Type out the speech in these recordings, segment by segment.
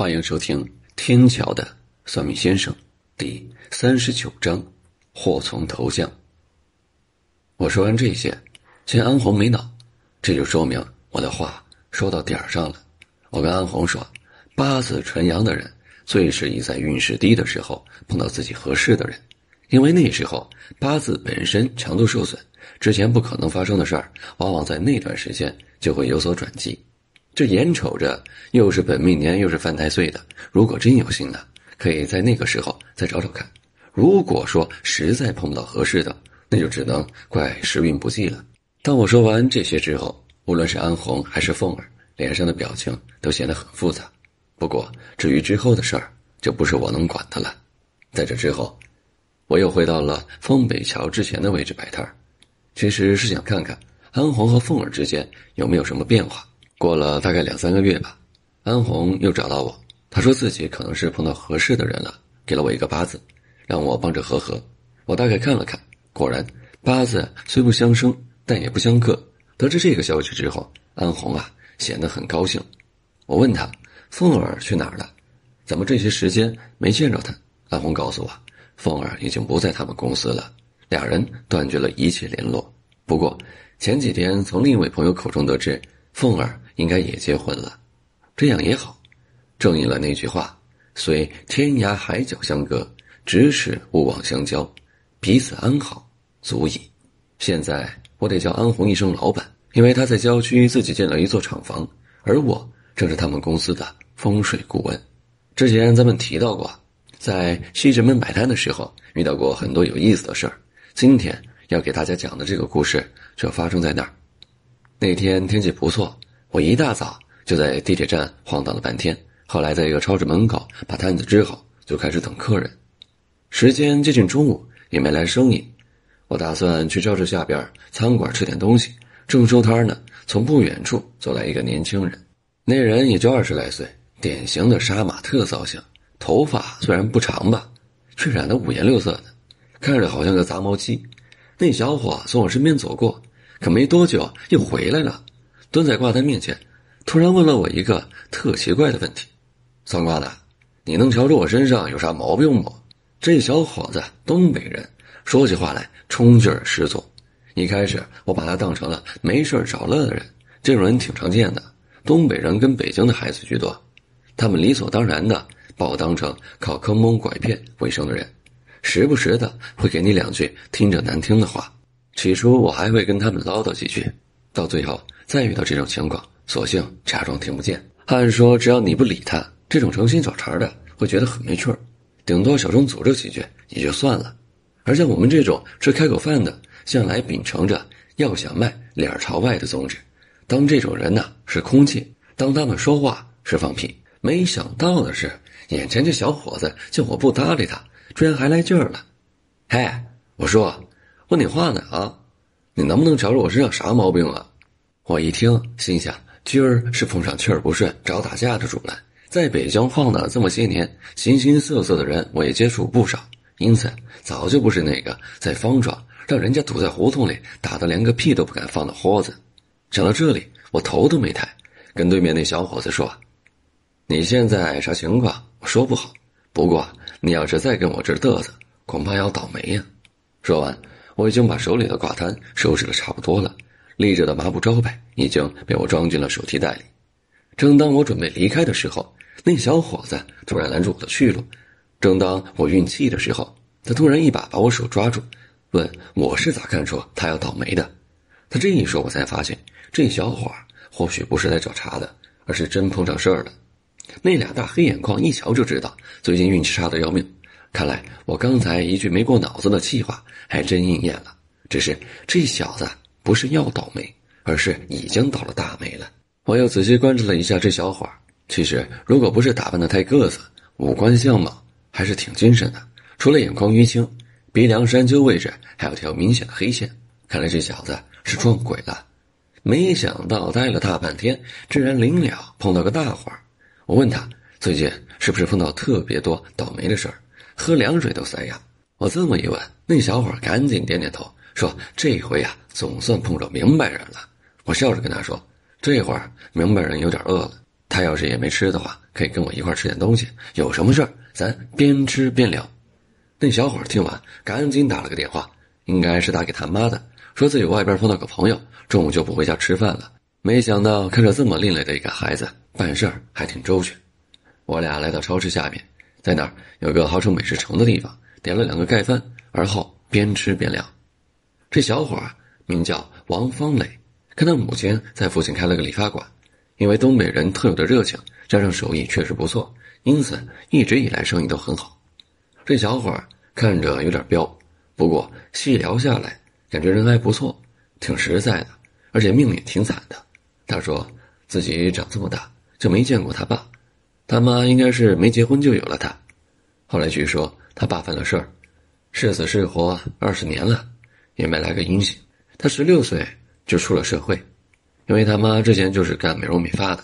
欢迎收听《天桥的算命先生》第三十九章：祸从头降。我说完这些，见安红没恼，这就说明我的话说到点儿上了。我跟安红说，八字纯阳的人最适宜在运势低的时候碰到自己合适的人，因为那时候八字本身强度受损，之前不可能发生的事儿，往往在那段时间就会有所转机。这眼瞅着又是本命年，又是犯太岁的，如果真有幸呢，可以在那个时候再找找看。如果说实在碰不到合适的，那就只能怪时运不济了。当我说完这些之后，无论是安红还是凤儿，脸上的表情都显得很复杂。不过至于之后的事儿，就不是我能管的了。在这之后，我又回到了丰北桥之前的位置摆摊儿，其实是想看看安红和凤儿之间有没有什么变化。过了大概两三个月吧，安红又找到我，她说自己可能是碰到合适的人了，给了我一个八字，让我帮着合合。我大概看了看，果然八字虽不相生，但也不相克。得知这个消息之后，安红啊显得很高兴。我问她，凤儿去哪儿了？怎么这些时间没见着她？安红告诉我，凤儿已经不在他们公司了，两人断绝了一切联络。不过前几天从另一位朋友口中得知，凤儿。应该也结婚了，这样也好，正应了那句话：“虽天涯海角相隔，咫尺勿忘相交，彼此安好足矣。”现在我得叫安红一声老板，因为他在郊区自己建了一座厂房，而我正是他们公司的风水顾问。之前咱们提到过，在西直门摆摊的时候遇到过很多有意思的事儿。今天要给大家讲的这个故事就发生在那儿。那天天气不错。我一大早就在地铁站晃荡了半天，后来在一个超市门口把摊子支好，就开始等客人。时间接近中午，也没来生意。我打算去超市下边餐馆吃点东西。正收摊呢，从不远处走来一个年轻人。那人也就二十来岁，典型的杀马特造型，头发虽然不长吧，却染得五颜六色的，看着好像个杂毛鸡。那小伙从我身边走过，可没多久又回来了。蹲在挂摊面前，突然问了我一个特奇怪的问题：“算卦的，你能瞧出我身上有啥毛病不？”这小伙子东北人，说起话来冲劲儿十足。一开始我把他当成了没事找乐的人，这种人挺常见的，东北人跟北京的孩子居多，他们理所当然的把我当成靠坑蒙拐骗为生的人，时不时的会给你两句听着难听的话。起初我还会跟他们唠叨几句，到最后。再遇到这种情况，索性假装听不见。按说，只要你不理他，这种诚心找茬的会觉得很没趣儿，顶多小声诅咒几句也就算了。而像我们这种吃开口饭的，向来秉承着要想卖脸朝外的宗旨。当这种人呢是空气，当他们说话是放屁。没想到的是，眼前这小伙子见我不搭理他，居然还来劲儿了。嘿，我说，问你话呢啊，你能不能瞧着我身上啥毛病啊？我一听，心想：今儿是碰上气儿不顺找打架的主了。在北京晃荡了这么些年，形形色色的人我也接触不少，因此早就不是那个在方庄让人家堵在胡同里打得连个屁都不敢放的豁子。想到这里，我头都没抬，跟对面那小伙子说：“你现在啥情况？我说不好。不过你要是再跟我这嘚瑟，恐怕要倒霉呀。”说完，我已经把手里的挂摊收拾的差不多了。立着的麻布招牌已经被我装进了手提袋里。正当我准备离开的时候，那小伙子突然拦住我的去路。正当我运气的时候，他突然一把把我手抓住，问我是咋看出他要倒霉的。他这一说，我才发现这小伙或许不是来找茬的，而是真碰上事儿了。那俩大黑眼眶一瞧就知道最近运气差的要命。看来我刚才一句没过脑子的气话还真应验了。只是这小子。不是要倒霉，而是已经倒了大霉了。我又仔细观察了一下这小伙儿其实如果不是打扮的太个子，五官相貌还是挺精神的。除了眼眶淤青，鼻梁山丘位置还有条明显的黑线，看来这小子是撞鬼了。没想到待了大半天，居然临了碰到个大活我问他最近是不是碰到特别多倒霉的事儿，喝凉水都塞牙。我这么一问，那小伙儿赶紧点点头。说这回呀，总算碰着明白人了。我笑着跟他说：“这会儿明白人有点饿了。”他要是也没吃的话，可以跟我一块吃点东西。有什么事儿，咱边吃边聊。那小伙听完，赶紧打了个电话，应该是打给他妈的，说自己外边碰到个朋友，中午就不回家吃饭了。没想到看着这么另类的一个孩子，办事儿还挺周全。我俩来到超市下面，在那儿有个号称美食城的地方，点了两个盖饭，而后边吃边聊。这小伙名叫王方磊，看他母亲在附近开了个理发馆。因为东北人特有的热情，加上手艺确实不错，因此一直以来生意都很好。这小伙儿看着有点彪，不过细聊下来，感觉人还不错，挺实在的，而且命也挺惨的。他说自己长这么大就没见过他爸，他妈应该是没结婚就有了他。后来据说他爸犯了事儿，是死是活二十年了，也没来个音信。他十六岁就出了社会。因为他妈之前就是干美容美发的，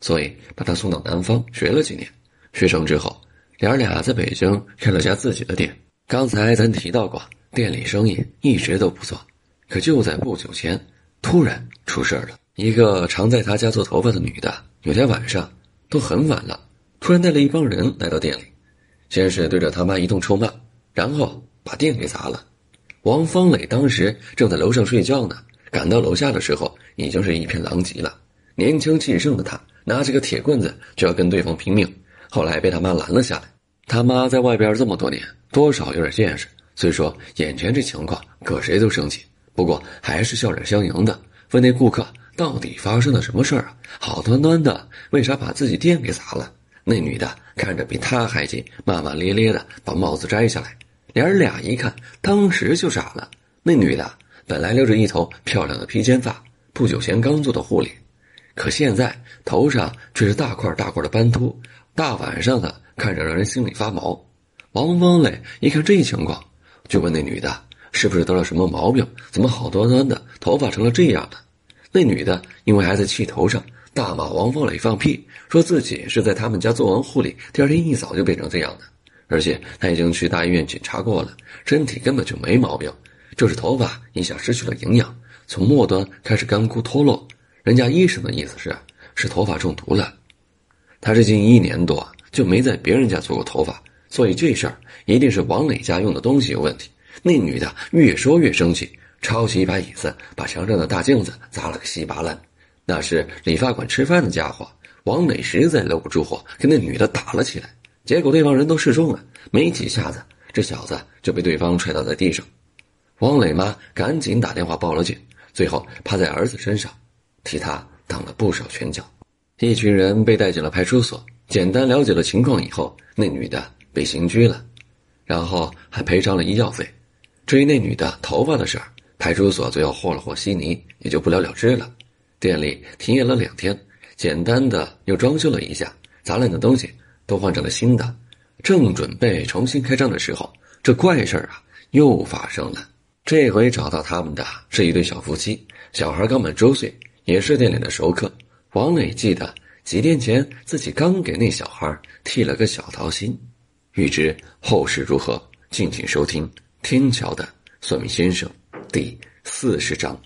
所以把他送到南方学了几年。学成之后，俩俩在北京开了家自己的店。刚才咱提到过，店里生意一直都不错。可就在不久前，突然出事了。一个常在他家做头发的女的，有天晚上都很晚了，突然带了一帮人来到店里，先是对着他妈一通臭骂，然后把店给砸了。王方磊当时正在楼上睡觉呢。赶到楼下的时候，已经是一片狼藉了。年轻气盛的他拿着个铁棍子就要跟对方拼命，后来被他妈拦了下来。他妈在外边这么多年，多少有点见识，虽说眼前这情况搁谁都生气，不过还是笑脸相迎的，问那顾客到底发生了什么事儿啊？好端端的，为啥把自己店给砸了？那女的看着比他还急，骂骂咧咧的把帽子摘下来，娘儿俩一看，当时就傻了。那女的。本来留着一头漂亮的披肩发，不久前刚做的护理，可现在头上却是大块大块的斑秃，大晚上的看着让人心里发毛。王方磊一看这情况，就问那女的是不是得了什么毛病，怎么好端端的头发成了这样的？那女的因为还在气头上，大骂王方磊放屁，说自己是在他们家做完护理，第二天一早就变成这样的，而且他已经去大医院检查过了，身体根本就没毛病。就是头发一下失去了营养，从末端开始干枯脱落。人家医生的意思是，是头发中毒了。他这近一年多就没在别人家做过头发，所以这事儿一定是王磊家用的东西有问题。那女的越说越生气，抄起一把椅子，把墙上的大镜子砸了个稀巴烂。那是理发馆吃饭的家伙。王磊实在搂不住火，跟那女的打了起来。结果对方人都示众了，没几下子，这小子就被对方踹倒在地上。王磊妈赶紧打电话报了警，最后趴在儿子身上，替他挡了不少拳脚。一群人被带进了派出所，简单了解了情况以后，那女的被刑拘了，然后还赔偿了医药费。至于那女的头发的事儿，派出所最后和了和稀泥，也就不了了之了。店里停业了两天，简单的又装修了一下，砸烂的东西都换成了新的。正准备重新开张的时候，这怪事啊又发生了。这回找到他们的是一对小夫妻，小孩刚满周岁，也是店里的熟客。王磊记得几天前自己刚给那小孩剃了个小桃心。欲知后事如何，敬请收听《天桥的算命先生》第四十章。